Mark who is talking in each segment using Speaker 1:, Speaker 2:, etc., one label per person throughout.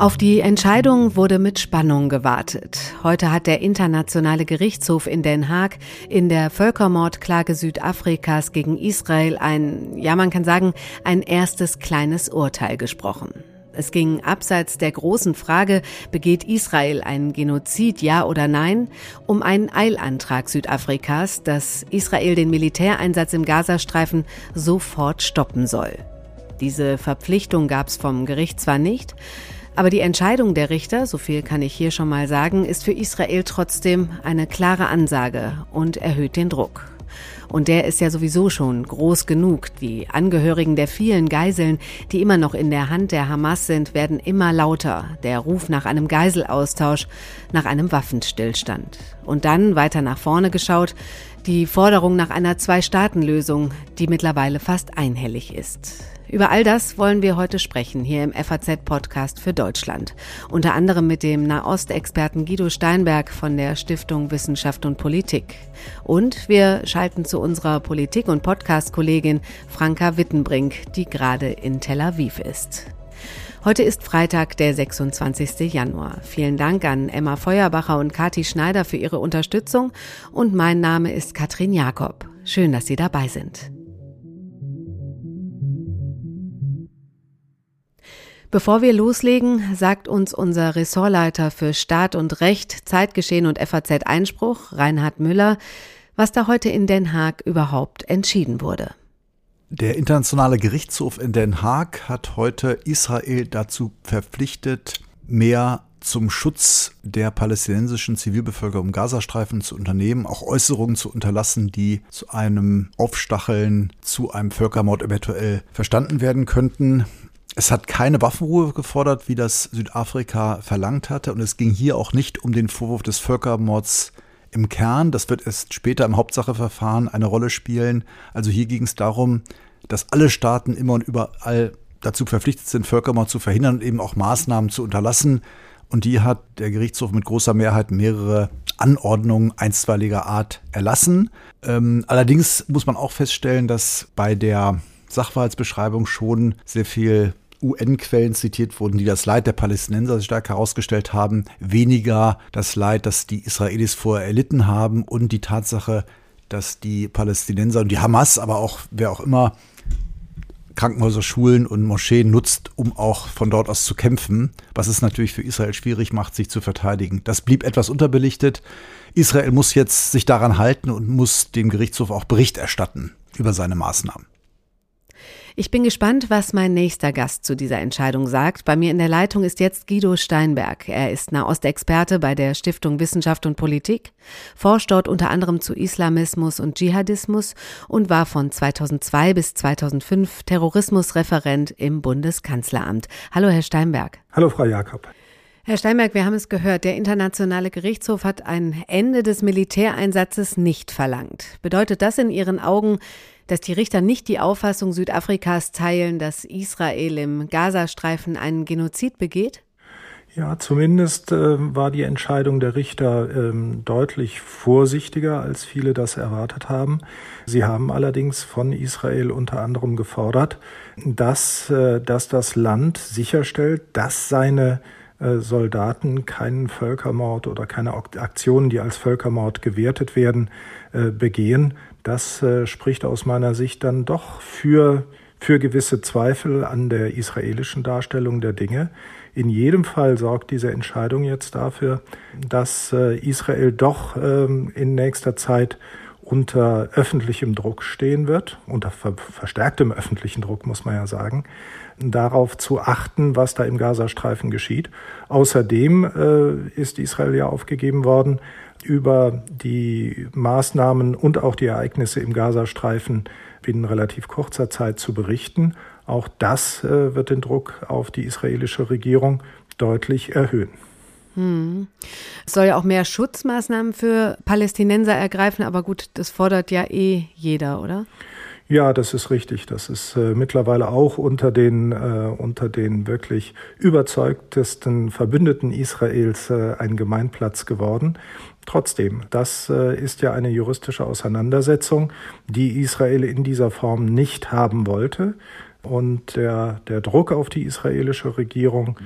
Speaker 1: Auf die Entscheidung wurde mit Spannung gewartet. Heute hat der Internationale Gerichtshof in Den Haag in der Völkermordklage Südafrikas gegen Israel ein, ja man kann sagen, ein erstes kleines Urteil gesprochen. Es ging abseits der großen Frage, begeht Israel einen Genozid, ja oder nein, um einen Eilantrag Südafrikas, dass Israel den Militäreinsatz im Gazastreifen sofort stoppen soll. Diese Verpflichtung gab es vom Gericht zwar nicht, aber die Entscheidung der Richter, so viel kann ich hier schon mal sagen, ist für Israel trotzdem eine klare Ansage und erhöht den Druck. Und der ist ja sowieso schon groß genug. Die Angehörigen der vielen Geiseln, die immer noch in der Hand der Hamas sind, werden immer lauter. Der Ruf nach einem Geiselaustausch, nach einem Waffenstillstand. Und dann, weiter nach vorne geschaut, die Forderung nach einer Zwei-Staaten-Lösung, die mittlerweile fast einhellig ist. Über all das wollen wir heute sprechen, hier im FAZ-Podcast für Deutschland. Unter anderem mit dem Nahostexperten Guido Steinberg von der Stiftung Wissenschaft und Politik. Und wir schalten zu unserer Politik- und Podcast-Kollegin Franka Wittenbrink, die gerade in Tel Aviv ist. Heute ist Freitag, der 26. Januar. Vielen Dank an Emma Feuerbacher und Kati Schneider für ihre Unterstützung und mein Name ist Katrin Jakob. Schön, dass Sie dabei sind. Bevor wir loslegen, sagt uns unser Ressortleiter für Staat und Recht, Zeitgeschehen und FAZ Einspruch, Reinhard Müller, was da heute in Den Haag überhaupt entschieden wurde.
Speaker 2: Der Internationale Gerichtshof in Den Haag hat heute Israel dazu verpflichtet, mehr zum Schutz der palästinensischen Zivilbevölkerung im Gazastreifen zu unternehmen, auch Äußerungen zu unterlassen, die zu einem Aufstacheln, zu einem Völkermord eventuell verstanden werden könnten. Es hat keine Waffenruhe gefordert, wie das Südafrika verlangt hatte. Und es ging hier auch nicht um den Vorwurf des Völkermords im Kern. Das wird erst später im Hauptsacheverfahren eine Rolle spielen. Also hier ging es darum, dass alle Staaten immer und überall dazu verpflichtet sind, Völkermord zu verhindern und eben auch Maßnahmen zu unterlassen. Und die hat der Gerichtshof mit großer Mehrheit mehrere Anordnungen einstweiliger Art erlassen. Ähm, allerdings muss man auch feststellen, dass bei der Sachverhaltsbeschreibung schon sehr viel UN-Quellen zitiert wurden, die das Leid der Palästinenser stark herausgestellt haben, weniger das Leid, das die Israelis vorher erlitten haben und die Tatsache, dass die Palästinenser und die Hamas, aber auch wer auch immer Krankenhäuser, Schulen und Moscheen nutzt, um auch von dort aus zu kämpfen, was es natürlich für Israel schwierig macht, sich zu verteidigen. Das blieb etwas unterbelichtet. Israel muss jetzt sich daran halten und muss dem Gerichtshof auch Bericht erstatten über seine Maßnahmen.
Speaker 1: Ich bin gespannt, was mein nächster Gast zu dieser Entscheidung sagt. Bei mir in der Leitung ist jetzt Guido Steinberg. Er ist Nahostexperte bei der Stiftung Wissenschaft und Politik, forscht dort unter anderem zu Islamismus und Dschihadismus und war von 2002 bis 2005 Terrorismusreferent im Bundeskanzleramt. Hallo, Herr Steinberg.
Speaker 3: Hallo, Frau Jakob.
Speaker 1: Herr Steinberg, wir haben es gehört, der Internationale Gerichtshof hat ein Ende des Militäreinsatzes nicht verlangt. Bedeutet das in Ihren Augen, dass die Richter nicht die Auffassung Südafrikas teilen, dass Israel im Gazastreifen einen Genozid begeht?
Speaker 3: Ja, zumindest äh, war die Entscheidung der Richter ähm, deutlich vorsichtiger, als viele das erwartet haben. Sie haben allerdings von Israel unter anderem gefordert, dass, äh, dass das Land sicherstellt, dass seine äh, Soldaten keinen Völkermord oder keine Aktionen, die als Völkermord gewertet werden, äh, begehen. Das äh, spricht aus meiner Sicht dann doch für, für gewisse Zweifel an der israelischen Darstellung der Dinge. In jedem Fall sorgt diese Entscheidung jetzt dafür, dass äh, Israel doch ähm, in nächster Zeit unter öffentlichem Druck stehen wird, unter verstärktem öffentlichen Druck muss man ja sagen, darauf zu achten, was da im Gazastreifen geschieht. Außerdem äh, ist Israel ja aufgegeben worden, über die Maßnahmen und auch die Ereignisse im Gazastreifen binnen relativ kurzer Zeit zu berichten. Auch das äh, wird den Druck auf die israelische Regierung deutlich erhöhen.
Speaker 1: Hm. Es soll ja auch mehr Schutzmaßnahmen für Palästinenser ergreifen, aber gut, das fordert ja eh jeder, oder?
Speaker 3: Ja, das ist richtig. Das ist äh, mittlerweile auch unter den, äh, unter den wirklich überzeugtesten Verbündeten Israels äh, ein Gemeinplatz geworden. Trotzdem, das äh, ist ja eine juristische Auseinandersetzung, die Israel in dieser Form nicht haben wollte. Und der, der Druck auf die israelische Regierung,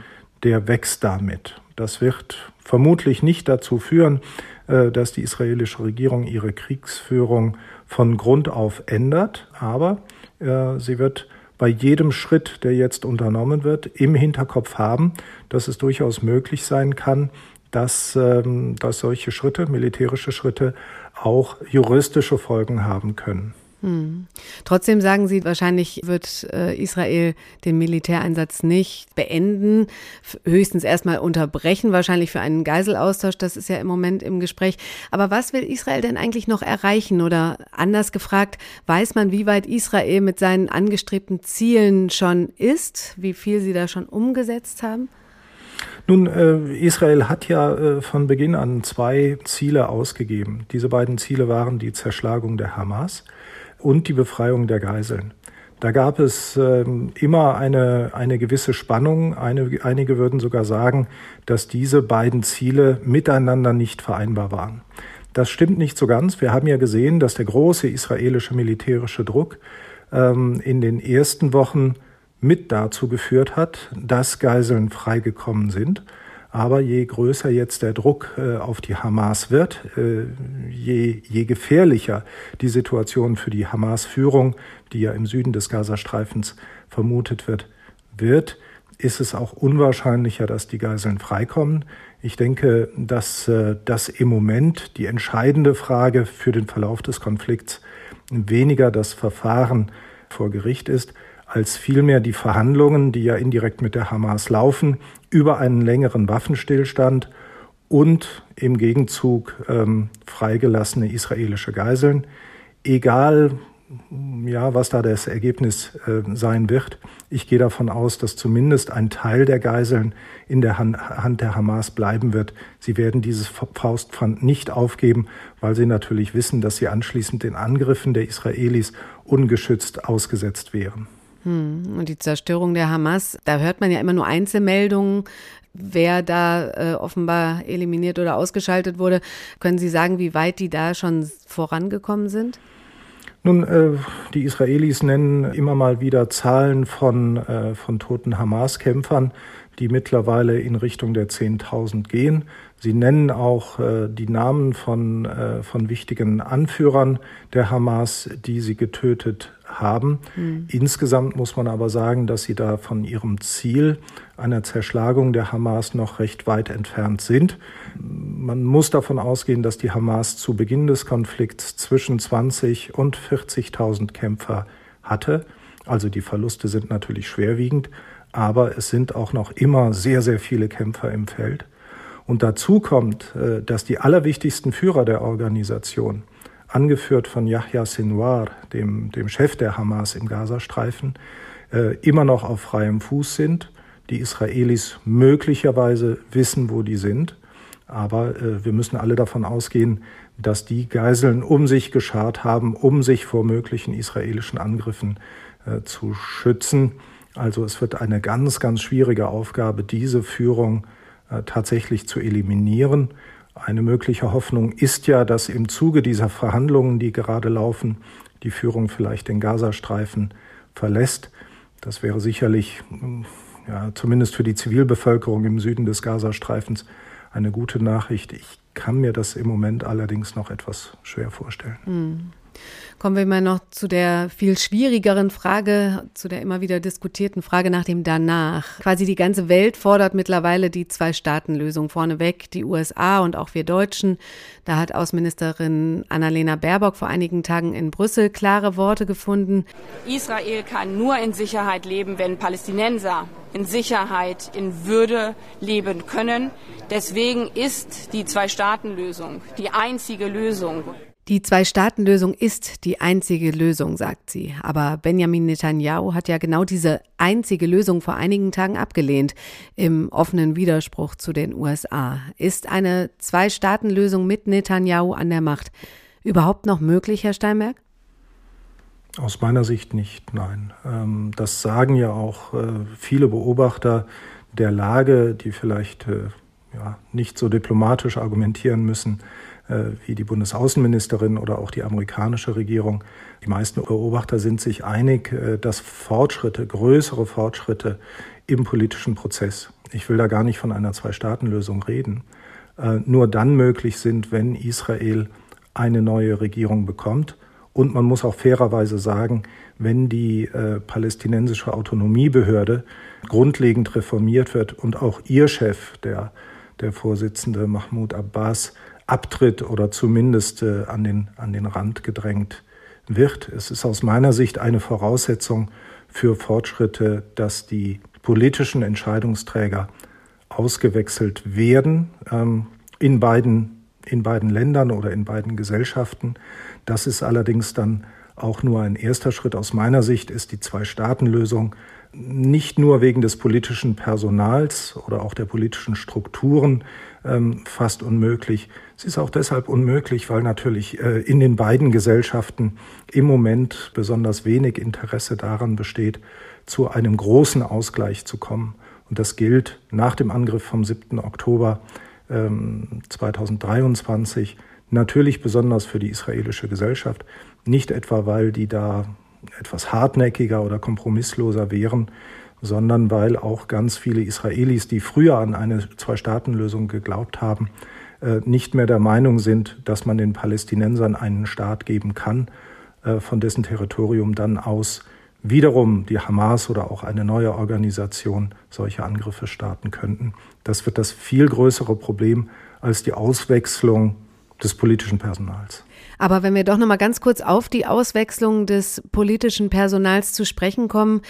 Speaker 3: der wächst damit. Das wird vermutlich nicht dazu führen, äh, dass die israelische Regierung ihre Kriegsführung von Grund auf ändert, aber äh, sie wird bei jedem Schritt, der jetzt unternommen wird, im Hinterkopf haben, dass es durchaus möglich sein kann, dass, ähm, dass solche Schritte, militärische Schritte, auch juristische Folgen haben können.
Speaker 1: Hm. Trotzdem sagen Sie, wahrscheinlich wird äh, Israel den Militäreinsatz nicht beenden, höchstens erstmal unterbrechen, wahrscheinlich für einen Geiselaustausch. Das ist ja im Moment im Gespräch. Aber was will Israel denn eigentlich noch erreichen? Oder anders gefragt, weiß man, wie weit Israel mit seinen angestrebten Zielen schon ist? Wie viel sie da schon umgesetzt haben?
Speaker 3: Nun, äh, Israel hat ja äh, von Beginn an zwei Ziele ausgegeben. Diese beiden Ziele waren die Zerschlagung der Hamas und die Befreiung der Geiseln. Da gab es äh, immer eine, eine gewisse Spannung. Eine, einige würden sogar sagen, dass diese beiden Ziele miteinander nicht vereinbar waren. Das stimmt nicht so ganz. Wir haben ja gesehen, dass der große israelische militärische Druck ähm, in den ersten Wochen mit dazu geführt hat, dass Geiseln freigekommen sind. Aber je größer jetzt der Druck äh, auf die Hamas wird, äh, je, je gefährlicher die Situation für die Hamas-Führung, die ja im Süden des Gazastreifens vermutet wird, wird, ist es auch unwahrscheinlicher, dass die Geiseln freikommen. Ich denke, dass äh, das im Moment die entscheidende Frage für den Verlauf des Konflikts weniger das Verfahren vor Gericht ist, als vielmehr die Verhandlungen, die ja indirekt mit der Hamas laufen, über einen längeren Waffenstillstand und im Gegenzug ähm, freigelassene israelische Geiseln. Egal, ja, was da das Ergebnis äh, sein wird. Ich gehe davon aus, dass zumindest ein Teil der Geiseln in der Han Hand der Hamas bleiben wird. Sie werden dieses Faustpfand nicht aufgeben, weil sie natürlich wissen, dass sie anschließend den Angriffen der Israelis ungeschützt ausgesetzt wären.
Speaker 1: Hm. Und die Zerstörung der Hamas, da hört man ja immer nur Einzelmeldungen, wer da äh, offenbar eliminiert oder ausgeschaltet wurde. Können Sie sagen, wie weit die da schon vorangekommen sind?
Speaker 3: Nun, äh, die Israelis nennen immer mal wieder Zahlen von, äh, von toten Hamas-Kämpfern, die mittlerweile in Richtung der 10.000 gehen. Sie nennen auch äh, die Namen von, äh, von wichtigen Anführern der Hamas, die sie getötet haben. Mhm. Insgesamt muss man aber sagen, dass sie da von ihrem Ziel einer Zerschlagung der Hamas noch recht weit entfernt sind. Man muss davon ausgehen, dass die Hamas zu Beginn des Konflikts zwischen 20 und 40.000 Kämpfer hatte. Also die Verluste sind natürlich schwerwiegend, aber es sind auch noch immer sehr, sehr viele Kämpfer im Feld. Und dazu kommt, äh, dass die allerwichtigsten Führer der Organisation, angeführt von Yahya Sinwar, dem, dem Chef der Hamas im Gazastreifen, äh, immer noch auf freiem Fuß sind. Die Israelis möglicherweise wissen, wo die sind. Aber äh, wir müssen alle davon ausgehen, dass die Geiseln um sich geschart haben, um sich vor möglichen israelischen Angriffen zu schützen. Also es wird eine ganz, ganz schwierige Aufgabe, diese Führung tatsächlich zu eliminieren. Eine mögliche Hoffnung ist ja, dass im Zuge dieser Verhandlungen, die gerade laufen, die Führung vielleicht den Gazastreifen verlässt. Das wäre sicherlich, mm, ja, zumindest für die Zivilbevölkerung im Süden des Gazastreifens eine gute Nachricht. Ich kann mir das im Moment allerdings noch etwas schwer vorstellen.
Speaker 1: Mhm. Kommen wir mal noch zu der viel schwierigeren Frage, zu der immer wieder diskutierten Frage nach dem Danach. Quasi die ganze Welt fordert mittlerweile die Zwei-Staaten-Lösung vorneweg, die USA und auch wir Deutschen. Da hat Außenministerin Annalena Baerbock vor einigen Tagen in Brüssel klare Worte gefunden.
Speaker 4: Israel kann nur in Sicherheit leben, wenn Palästinenser in Sicherheit, in Würde leben können. Deswegen ist die Zwei-Staaten-Lösung die einzige Lösung.
Speaker 1: Die Zwei-Staaten-Lösung ist die einzige Lösung, sagt sie. Aber Benjamin Netanyahu hat ja genau diese einzige Lösung vor einigen Tagen abgelehnt, im offenen Widerspruch zu den USA. Ist eine Zwei-Staaten-Lösung mit Netanyahu an der Macht überhaupt noch möglich, Herr Steinberg?
Speaker 3: Aus meiner Sicht nicht, nein. Ähm, das sagen ja auch äh, viele Beobachter der Lage, die vielleicht äh, ja, nicht so diplomatisch argumentieren müssen wie die Bundesaußenministerin oder auch die amerikanische Regierung. Die meisten Beobachter sind sich einig, dass Fortschritte, größere Fortschritte im politischen Prozess, ich will da gar nicht von einer Zwei-Staaten-Lösung reden, nur dann möglich sind, wenn Israel eine neue Regierung bekommt und man muss auch fairerweise sagen, wenn die äh, palästinensische Autonomiebehörde grundlegend reformiert wird und auch ihr Chef, der, der Vorsitzende Mahmoud Abbas, abtritt oder zumindest äh, an, den, an den Rand gedrängt wird. Es ist aus meiner Sicht eine Voraussetzung für Fortschritte, dass die politischen Entscheidungsträger ausgewechselt werden ähm, in, beiden, in beiden Ländern oder in beiden Gesellschaften. Das ist allerdings dann auch nur ein erster Schritt. Aus meiner Sicht ist die Zwei-Staaten-Lösung nicht nur wegen des politischen Personals oder auch der politischen Strukturen ähm, fast unmöglich. Sie ist auch deshalb unmöglich, weil natürlich äh, in den beiden Gesellschaften im Moment besonders wenig Interesse daran besteht, zu einem großen Ausgleich zu kommen. Und das gilt nach dem Angriff vom 7. Oktober ähm, 2023 Natürlich besonders für die israelische Gesellschaft, nicht etwa, weil die da etwas hartnäckiger oder kompromissloser wären, sondern weil auch ganz viele Israelis, die früher an eine Zwei-Staaten-Lösung geglaubt haben, äh, nicht mehr der Meinung sind, dass man den Palästinensern einen Staat geben kann, äh, von dessen Territorium dann aus wiederum die Hamas oder auch eine neue Organisation solche Angriffe starten könnten. Das wird das viel größere Problem als die Auswechslung des politischen Personals.
Speaker 1: Aber wenn wir doch noch mal ganz kurz auf die Auswechslung des politischen Personals zu sprechen kommen,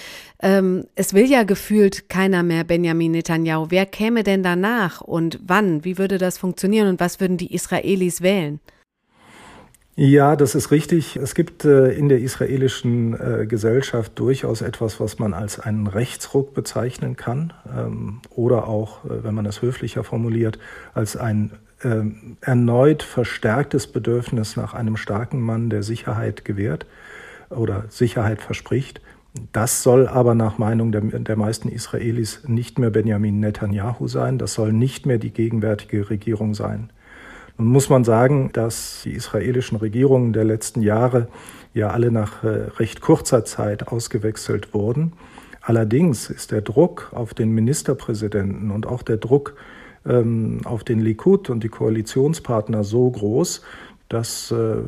Speaker 1: ähm, es will ja gefühlt keiner mehr Benjamin Netanyahu. Wer käme denn danach und wann? Wie würde das funktionieren und was würden die Israelis wählen?
Speaker 3: Ja, das ist richtig. Es gibt äh, in der israelischen äh, Gesellschaft durchaus etwas, was man als einen Rechtsruck bezeichnen kann ähm, oder auch, äh, wenn man es höflicher formuliert, als ein äh, erneut verstärktes Bedürfnis nach einem starken Mann, der Sicherheit gewährt oder Sicherheit verspricht. Das soll aber nach Meinung der, der meisten Israelis nicht mehr Benjamin Netanyahu sein. Das soll nicht mehr die gegenwärtige Regierung sein. Nun muss man sagen, dass die israelischen Regierungen der letzten Jahre ja alle nach äh, recht kurzer Zeit ausgewechselt wurden. Allerdings ist der Druck auf den Ministerpräsidenten und auch der Druck auf den Likud und die Koalitionspartner so groß, dass äh,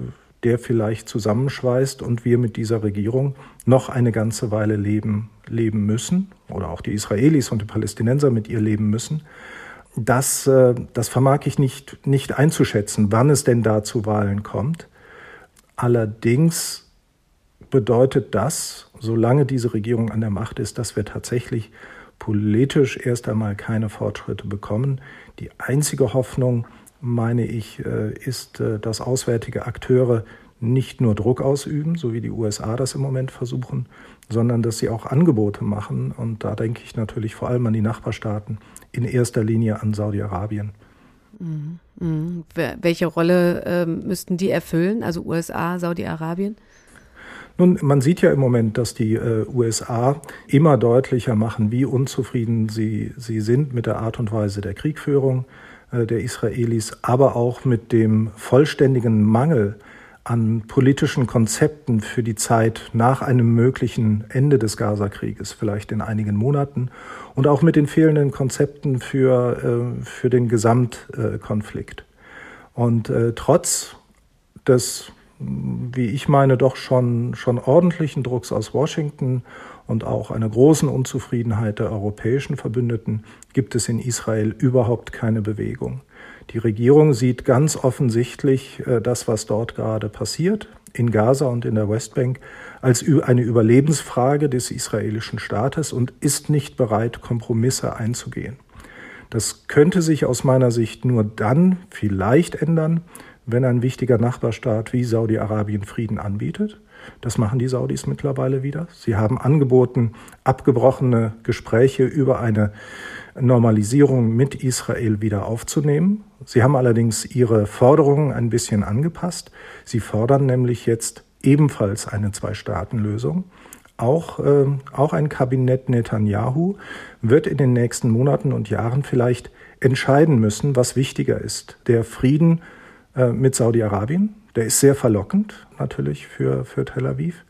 Speaker 3: der vielleicht zusammenschweißt und wir mit dieser Regierung noch eine ganze Weile leben, leben müssen oder auch die Israelis und die Palästinenser mit ihr leben müssen. Das, äh, das vermag ich nicht, nicht einzuschätzen, wann es denn da zu Wahlen kommt. Allerdings bedeutet das, solange diese Regierung an der Macht ist, dass wir tatsächlich politisch erst einmal keine Fortschritte bekommen. Die einzige Hoffnung, meine ich, äh, ist, äh, dass auswärtige Akteure nicht nur Druck ausüben, so wie die USA das im Moment versuchen, sondern dass sie auch Angebote machen. Und da denke ich natürlich vor allem an die Nachbarstaaten, in erster Linie an Saudi-Arabien.
Speaker 1: Mhm. Mhm. Welche Rolle äh, müssten die erfüllen, also USA, Saudi-Arabien?
Speaker 3: Nun, man sieht ja im Moment, dass die äh, USA immer deutlicher machen, wie unzufrieden sie, sie sind mit der Art und Weise der Kriegführung äh, der Israelis, aber auch mit dem vollständigen Mangel an politischen Konzepten für die Zeit nach einem möglichen Ende des Gazakrieges, vielleicht in einigen Monaten, und auch mit den fehlenden Konzepten für, äh, für den Gesamtkonflikt. Und äh, trotz des wie ich meine, doch schon, schon ordentlichen Drucks aus Washington und auch einer großen Unzufriedenheit der europäischen Verbündeten gibt es in Israel überhaupt keine Bewegung. Die Regierung sieht ganz offensichtlich äh, das, was dort gerade passiert, in Gaza und in der Westbank, als eine Überlebensfrage des israelischen Staates und ist nicht bereit, Kompromisse einzugehen. Das könnte sich aus meiner Sicht nur dann vielleicht ändern, wenn ein wichtiger Nachbarstaat wie Saudi-Arabien Frieden anbietet. Das machen die Saudis mittlerweile wieder. Sie haben angeboten, abgebrochene Gespräche über eine Normalisierung mit Israel wieder aufzunehmen. Sie haben allerdings ihre Forderungen ein bisschen angepasst. Sie fordern nämlich jetzt ebenfalls eine Zwei-Staaten-Lösung. Auch, äh, auch ein Kabinett Netanyahu wird in den nächsten Monaten und Jahren vielleicht entscheiden müssen, was wichtiger ist. Der Frieden äh, mit Saudi-Arabien, der ist sehr verlockend natürlich für, für Tel Aviv,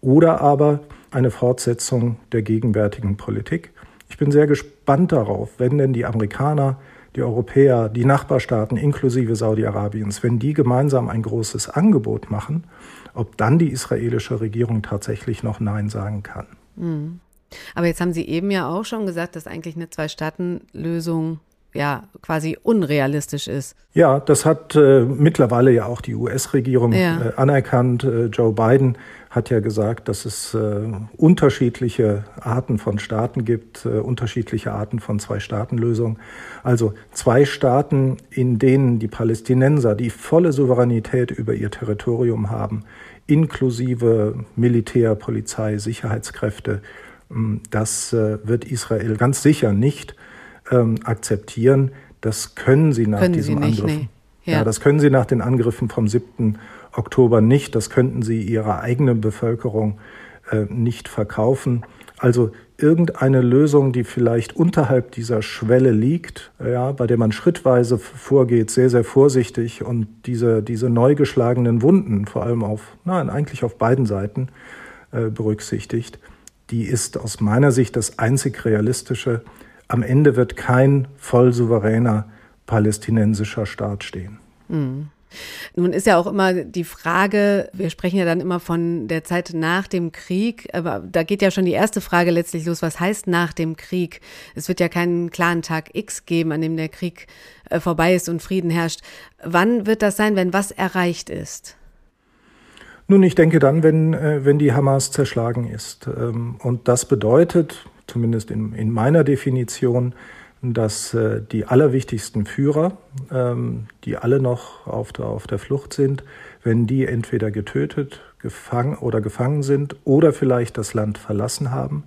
Speaker 3: oder aber eine Fortsetzung der gegenwärtigen Politik. Ich bin sehr gespannt darauf, wenn denn die Amerikaner, die Europäer, die Nachbarstaaten inklusive Saudi-Arabiens, wenn die gemeinsam ein großes Angebot machen, ob dann die israelische Regierung tatsächlich noch Nein sagen kann.
Speaker 1: Mhm. Aber jetzt haben Sie eben ja auch schon gesagt, dass eigentlich eine Zwei-Staaten-Lösung ja quasi unrealistisch ist.
Speaker 3: Ja, das hat äh, mittlerweile ja auch die US-Regierung ja. äh, anerkannt. Äh, Joe Biden hat ja gesagt, dass es äh, unterschiedliche Arten von Staaten gibt, äh, unterschiedliche Arten von Zwei-Staaten-Lösungen. Also zwei Staaten, in denen die Palästinenser die volle Souveränität über ihr Territorium haben, inklusive Militär, Polizei, Sicherheitskräfte. Ähm, das äh, wird Israel ganz sicher nicht ähm, akzeptieren. Das können sie nach können diesem sie nicht, Angriff. Nee. Ja. ja, das können sie nach den Angriffen vom 7. Oktober nicht. Das könnten sie ihrer eigenen Bevölkerung äh, nicht verkaufen. Also irgendeine Lösung, die vielleicht unterhalb dieser Schwelle liegt, ja, bei der man schrittweise vorgeht, sehr, sehr vorsichtig und diese, diese neu geschlagenen Wunden, vor allem auf, nein, eigentlich auf beiden Seiten äh, berücksichtigt, die ist aus meiner Sicht das einzig realistische. Am Ende wird kein voll souveräner palästinensischer Staat stehen.
Speaker 1: Mhm. Nun ist ja auch immer die Frage, wir sprechen ja dann immer von der Zeit nach dem Krieg, aber da geht ja schon die erste Frage letztlich los, was heißt nach dem Krieg? Es wird ja keinen klaren Tag X geben, an dem der Krieg äh, vorbei ist und Frieden herrscht. Wann wird das sein, wenn was erreicht ist?
Speaker 3: Nun, ich denke dann, wenn, äh, wenn die Hamas zerschlagen ist. Ähm, und das bedeutet, zumindest in, in meiner Definition, dass äh, die allerwichtigsten Führer, ähm, die alle noch auf der, auf der Flucht sind, wenn die entweder getötet, gefangen oder gefangen sind oder vielleicht das Land verlassen haben,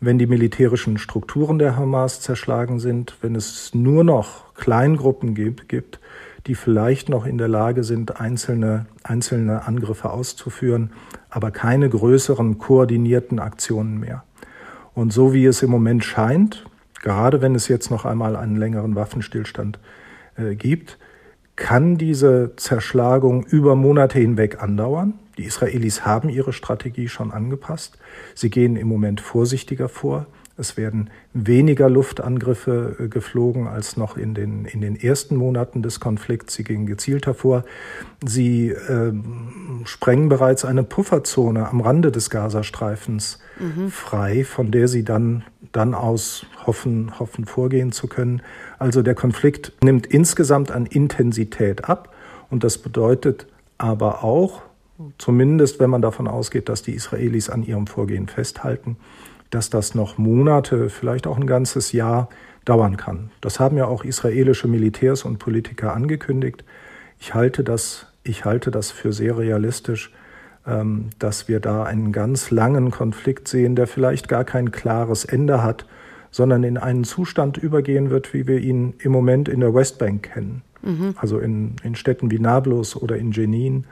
Speaker 3: wenn die militärischen Strukturen der Hamas zerschlagen sind, wenn es nur noch Kleingruppen gibt, gibt die vielleicht noch in der Lage sind, einzelne, einzelne Angriffe auszuführen, aber keine größeren koordinierten Aktionen mehr. Und so wie es im Moment scheint, gerade wenn es jetzt noch einmal einen längeren Waffenstillstand äh, gibt, kann diese Zerschlagung über Monate hinweg andauern. Die Israelis haben ihre Strategie schon angepasst. Sie gehen im Moment vorsichtiger vor. Es werden weniger Luftangriffe äh, geflogen als noch in den, in den ersten Monaten des Konflikts. Sie gehen gezielter vor. Sie äh, sprengen bereits eine Pufferzone am Rande des Gazastreifens mhm. frei, von der sie dann, dann aus hoffen, hoffen vorgehen zu können. Also der Konflikt nimmt insgesamt an Intensität ab. Und das bedeutet aber auch, zumindest wenn man davon ausgeht, dass die Israelis an ihrem Vorgehen festhalten, dass das noch Monate, vielleicht auch ein ganzes Jahr dauern kann. Das haben ja auch israelische Militärs und Politiker angekündigt. Ich halte das, ich halte das für sehr realistisch, ähm, dass wir da einen ganz langen Konflikt sehen, der vielleicht gar kein klares Ende hat, sondern in einen Zustand übergehen wird, wie wir ihn im Moment in der Westbank kennen. Mhm. Also in, in Städten wie Nablus oder in Jenin,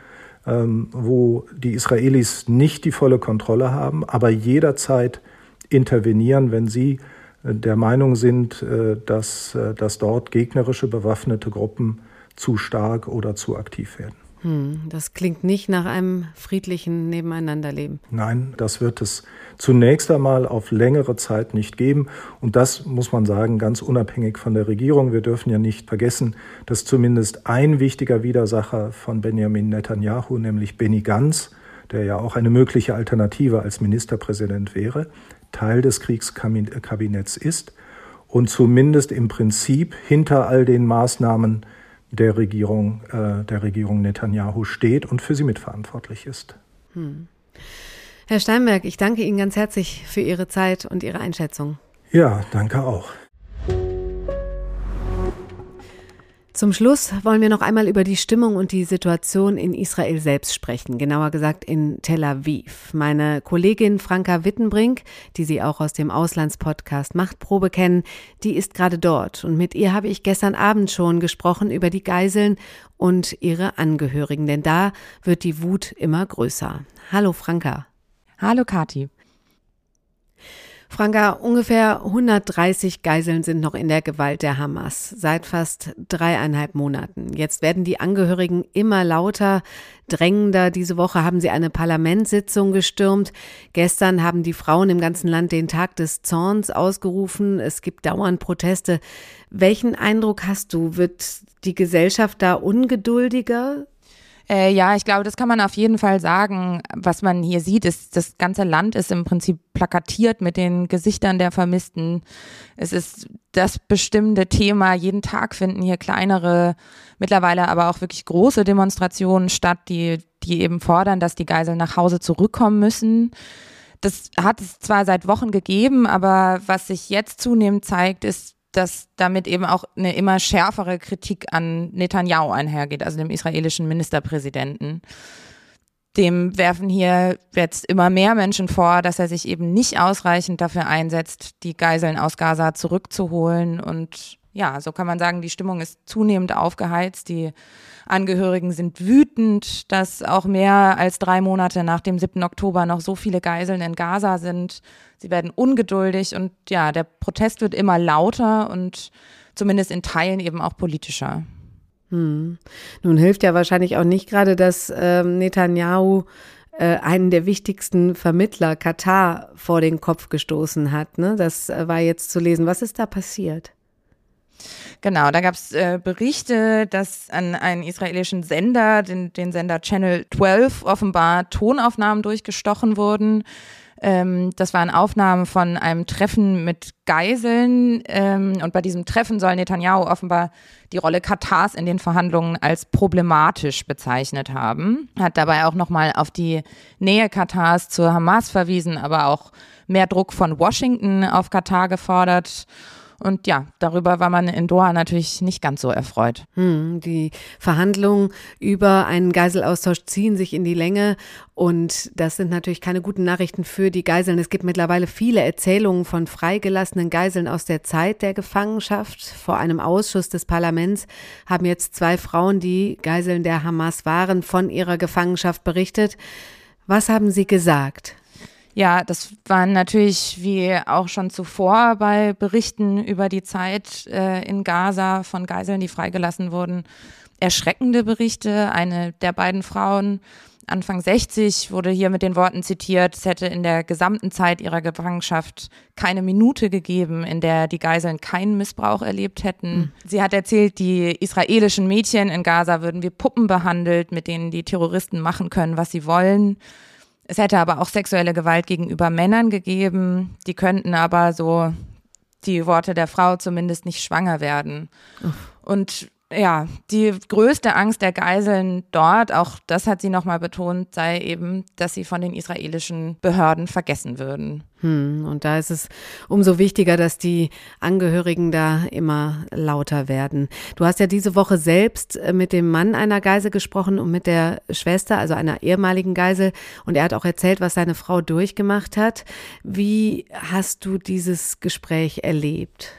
Speaker 3: ähm, wo die Israelis nicht die volle Kontrolle haben, aber jederzeit intervenieren, wenn sie äh, der Meinung sind, äh, dass, äh, dass dort gegnerische bewaffnete Gruppen zu stark oder zu aktiv werden.
Speaker 1: Hm, das klingt nicht nach einem friedlichen Nebeneinanderleben.
Speaker 3: Nein, das wird es zunächst einmal auf längere Zeit nicht geben. Und das muss man sagen, ganz unabhängig von der Regierung. Wir dürfen ja nicht vergessen, dass zumindest ein wichtiger Widersacher von Benjamin Netanyahu, nämlich Benny Gantz, der ja auch eine mögliche Alternative als Ministerpräsident wäre, Teil des Kriegskabinetts ist und zumindest im Prinzip hinter all den Maßnahmen der Regierung, äh, der Regierung Netanyahu steht und für sie mitverantwortlich ist. Hm.
Speaker 1: Herr Steinberg, ich danke Ihnen ganz herzlich für Ihre Zeit und Ihre Einschätzung.
Speaker 3: Ja, danke auch.
Speaker 1: Zum Schluss wollen wir noch einmal über die Stimmung und die Situation in Israel selbst sprechen, genauer gesagt in Tel Aviv. Meine Kollegin Franka Wittenbrink, die Sie auch aus dem Auslandspodcast Machtprobe kennen, die ist gerade dort und mit ihr habe ich gestern Abend schon gesprochen über die Geiseln und ihre Angehörigen, denn da wird die Wut immer größer. Hallo Franka.
Speaker 5: Hallo Kati.
Speaker 1: Franka, ungefähr 130 Geiseln sind noch in der Gewalt der Hamas seit fast dreieinhalb Monaten. Jetzt werden die Angehörigen immer lauter, drängender. Diese Woche haben sie eine Parlamentssitzung gestürmt. Gestern haben die Frauen im ganzen Land den Tag des Zorns ausgerufen. Es gibt dauernd Proteste. Welchen Eindruck hast du? Wird die Gesellschaft da ungeduldiger?
Speaker 5: Äh, ja, ich glaube, das kann man auf jeden Fall sagen. Was man hier sieht, ist, das ganze Land ist im Prinzip plakatiert mit den Gesichtern der Vermissten. Es ist das bestimmte Thema. Jeden Tag finden hier kleinere, mittlerweile aber auch wirklich große Demonstrationen statt, die, die eben fordern, dass die Geiseln nach Hause zurückkommen müssen. Das hat es zwar seit Wochen gegeben, aber was sich jetzt zunehmend zeigt, ist, dass damit eben auch eine immer schärfere Kritik an Netanyahu einhergeht, also dem israelischen Ministerpräsidenten. Dem werfen hier jetzt immer mehr Menschen vor, dass er sich eben nicht ausreichend dafür einsetzt, die Geiseln aus Gaza zurückzuholen. Und ja, so kann man sagen, die Stimmung ist zunehmend aufgeheizt. Die Angehörigen sind wütend, dass auch mehr als drei Monate nach dem 7. Oktober noch so viele Geiseln in Gaza sind. Sie werden ungeduldig und ja, der Protest wird immer lauter und zumindest in Teilen eben auch politischer.
Speaker 1: Hm. Nun hilft ja wahrscheinlich auch nicht gerade, dass ähm, Netanyahu äh, einen der wichtigsten Vermittler, Katar, vor den Kopf gestoßen hat. Ne? Das äh, war jetzt zu lesen. Was ist da passiert?
Speaker 5: Genau, da gab es äh, Berichte, dass an einen israelischen Sender, den, den Sender Channel 12, offenbar Tonaufnahmen durchgestochen wurden. Ähm, das waren Aufnahmen von einem Treffen mit Geiseln. Ähm, und bei diesem Treffen soll Netanyahu offenbar die Rolle Katars in den Verhandlungen als problematisch bezeichnet haben. Hat dabei auch nochmal auf die Nähe Katars zur Hamas verwiesen, aber auch mehr Druck von Washington auf Katar gefordert. Und ja, darüber war man in Doha natürlich nicht ganz so erfreut.
Speaker 1: Hm, die Verhandlungen über einen Geiselaustausch ziehen sich in die Länge und das sind natürlich keine guten Nachrichten für die Geiseln. Es gibt mittlerweile viele Erzählungen von freigelassenen Geiseln aus der Zeit der Gefangenschaft. Vor einem Ausschuss des Parlaments haben jetzt zwei Frauen, die Geiseln der Hamas waren, von ihrer Gefangenschaft berichtet. Was haben sie gesagt?
Speaker 5: Ja, das waren natürlich wie auch schon zuvor bei Berichten über die Zeit äh, in Gaza von Geiseln, die freigelassen wurden, erschreckende Berichte. Eine der beiden Frauen, Anfang 60, wurde hier mit den Worten zitiert, es hätte in der gesamten Zeit ihrer Gefangenschaft keine Minute gegeben, in der die Geiseln keinen Missbrauch erlebt hätten. Mhm. Sie hat erzählt, die israelischen Mädchen in Gaza würden wie Puppen behandelt, mit denen die Terroristen machen können, was sie wollen. Es hätte aber auch sexuelle Gewalt gegenüber Männern gegeben. Die könnten aber so die Worte der Frau zumindest nicht schwanger werden. Und ja, die größte Angst der Geiseln dort, auch das hat sie nochmal betont, sei eben, dass sie von den israelischen Behörden vergessen würden.
Speaker 1: Hm, und da ist es umso wichtiger, dass die Angehörigen da immer lauter werden. Du hast ja diese Woche selbst äh, mit dem Mann einer Geisel gesprochen und mit der Schwester, also einer ehemaligen Geisel. Und er hat auch erzählt, was seine Frau durchgemacht hat. Wie hast du dieses Gespräch erlebt?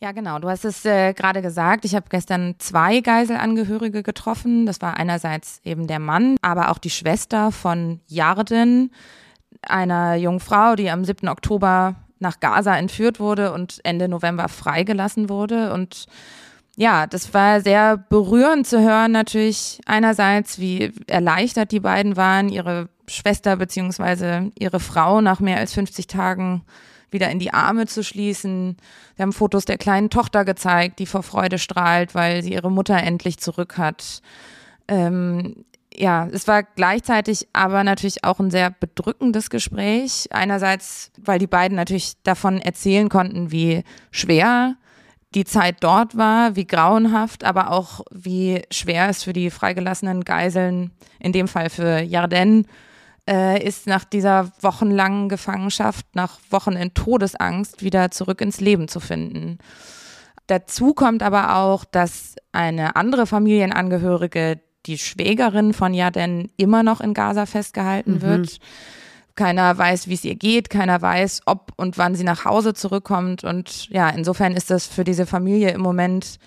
Speaker 5: Ja, genau. Du hast es äh, gerade gesagt. Ich habe gestern zwei Geiselangehörige getroffen. Das war einerseits eben der Mann, aber auch die Schwester von Jarden, einer jungen Frau, die am 7. Oktober nach Gaza entführt wurde und Ende November freigelassen wurde. Und ja, das war sehr berührend zu hören, natürlich einerseits, wie erleichtert die beiden waren, ihre Schwester beziehungsweise ihre Frau nach mehr als 50 Tagen wieder in die Arme zu schließen. Wir haben Fotos der kleinen Tochter gezeigt, die vor Freude strahlt, weil sie ihre Mutter endlich zurück hat. Ähm, ja, es war gleichzeitig aber natürlich auch ein sehr bedrückendes Gespräch. Einerseits, weil die beiden natürlich davon erzählen konnten, wie schwer die Zeit dort war, wie grauenhaft, aber auch wie schwer es für die freigelassenen Geiseln, in dem Fall für Jarden, äh, ist nach dieser wochenlangen Gefangenschaft, nach Wochen in Todesangst wieder zurück ins Leben zu finden. dazu kommt aber auch, dass eine andere Familienangehörige, die Schwägerin von Yaden, immer noch in Gaza festgehalten mhm. wird. Keiner weiß, wie es ihr geht, keiner weiß, ob und wann sie nach Hause zurückkommt. Und ja, insofern ist das für diese Familie im Moment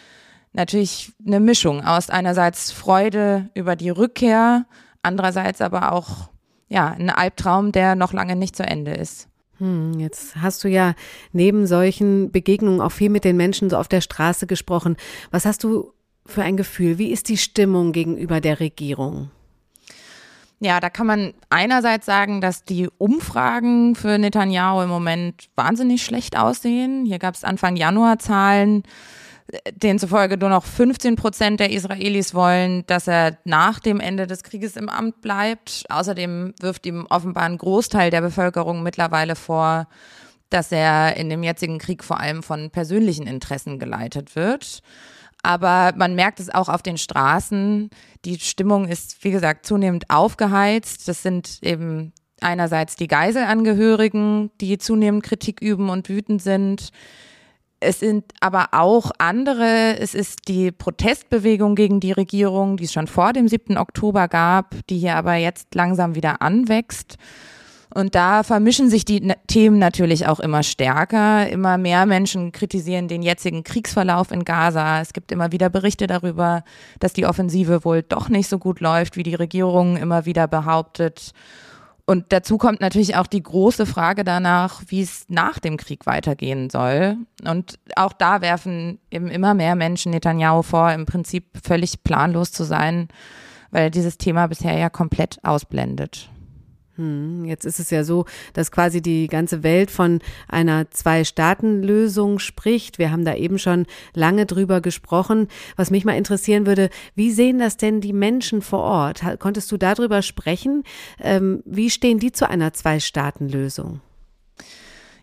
Speaker 5: natürlich eine Mischung aus einerseits Freude über die Rückkehr, andererseits aber auch ja, ein Albtraum, der noch lange nicht zu Ende ist.
Speaker 1: Hm, jetzt hast du ja neben solchen Begegnungen auch viel mit den Menschen so auf der Straße gesprochen. Was hast du für ein Gefühl? Wie ist die Stimmung gegenüber der Regierung?
Speaker 5: Ja, da kann man einerseits sagen, dass die Umfragen für Netanyahu im Moment wahnsinnig schlecht aussehen. Hier gab es Anfang Januar Zahlen, denen zufolge nur noch 15 Prozent der Israelis wollen, dass er nach dem Ende des Krieges im Amt bleibt. Außerdem wirft ihm offenbar ein Großteil der Bevölkerung mittlerweile vor, dass er in dem jetzigen Krieg vor allem von persönlichen Interessen geleitet wird. Aber man merkt es auch auf den Straßen. Die Stimmung ist, wie gesagt, zunehmend aufgeheizt. Das sind eben einerseits die Geiselangehörigen, die zunehmend Kritik üben und wütend sind. Es sind aber auch andere, es ist die Protestbewegung gegen die Regierung, die es schon vor dem 7. Oktober gab, die hier aber jetzt langsam wieder anwächst. Und da vermischen sich die Themen natürlich auch immer stärker. Immer mehr Menschen kritisieren den jetzigen Kriegsverlauf in Gaza. Es gibt immer wieder Berichte darüber, dass die Offensive wohl doch nicht so gut läuft, wie die Regierung immer wieder behauptet. Und dazu kommt natürlich auch die große Frage danach, wie es nach dem Krieg weitergehen soll. Und auch da werfen eben immer mehr Menschen Netanyahu vor, im Prinzip völlig planlos zu sein, weil er dieses Thema bisher ja komplett ausblendet.
Speaker 1: Hm, jetzt ist es ja so, dass quasi die ganze Welt von einer Zwei-Staaten-Lösung spricht. Wir haben da eben schon lange drüber gesprochen. Was mich mal interessieren würde, wie sehen das denn die Menschen vor Ort? Konntest du darüber sprechen? Ähm, wie stehen die zu einer Zwei-Staaten-Lösung?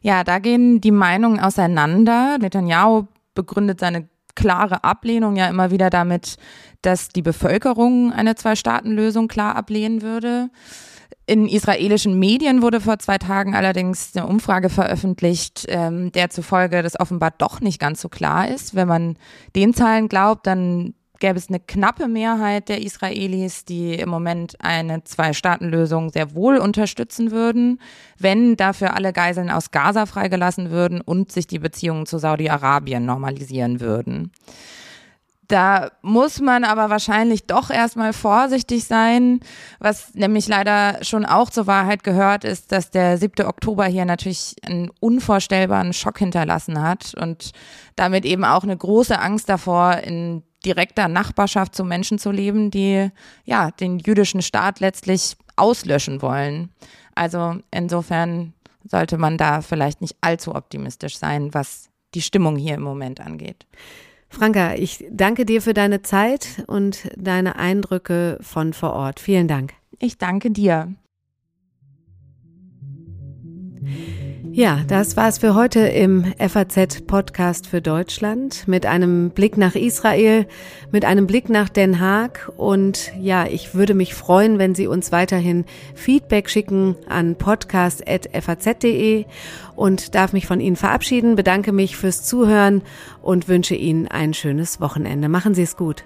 Speaker 5: Ja, da gehen die Meinungen auseinander. Netanyahu begründet seine klare Ablehnung ja immer wieder damit, dass die Bevölkerung eine Zwei-Staaten-Lösung klar ablehnen würde. In israelischen Medien wurde vor zwei Tagen allerdings eine Umfrage veröffentlicht, ähm, der zufolge das offenbar doch nicht ganz so klar ist. Wenn man den Zahlen glaubt, dann gäbe es eine knappe Mehrheit der Israelis, die im Moment eine Zwei-Staaten-Lösung sehr wohl unterstützen würden, wenn dafür alle Geiseln aus Gaza freigelassen würden und sich die Beziehungen zu Saudi-Arabien normalisieren würden. Da muss man aber wahrscheinlich doch erstmal vorsichtig sein. Was nämlich leider schon auch zur Wahrheit gehört, ist, dass der 7. Oktober hier natürlich einen unvorstellbaren Schock hinterlassen hat und damit eben auch eine große Angst davor, in direkter Nachbarschaft zu Menschen zu leben, die ja den jüdischen Staat letztlich auslöschen wollen. Also insofern sollte man da vielleicht nicht allzu optimistisch sein, was die Stimmung hier im Moment angeht.
Speaker 1: Franka, ich danke dir für deine Zeit und deine Eindrücke von vor Ort. Vielen Dank.
Speaker 5: Ich danke dir.
Speaker 1: Ja, das war's für heute im FAZ Podcast für Deutschland mit einem Blick nach Israel, mit einem Blick nach Den Haag und ja, ich würde mich freuen, wenn Sie uns weiterhin Feedback schicken an podcast@faz.de und darf mich von Ihnen verabschieden, bedanke mich fürs Zuhören und wünsche Ihnen ein schönes Wochenende. Machen Sie es gut.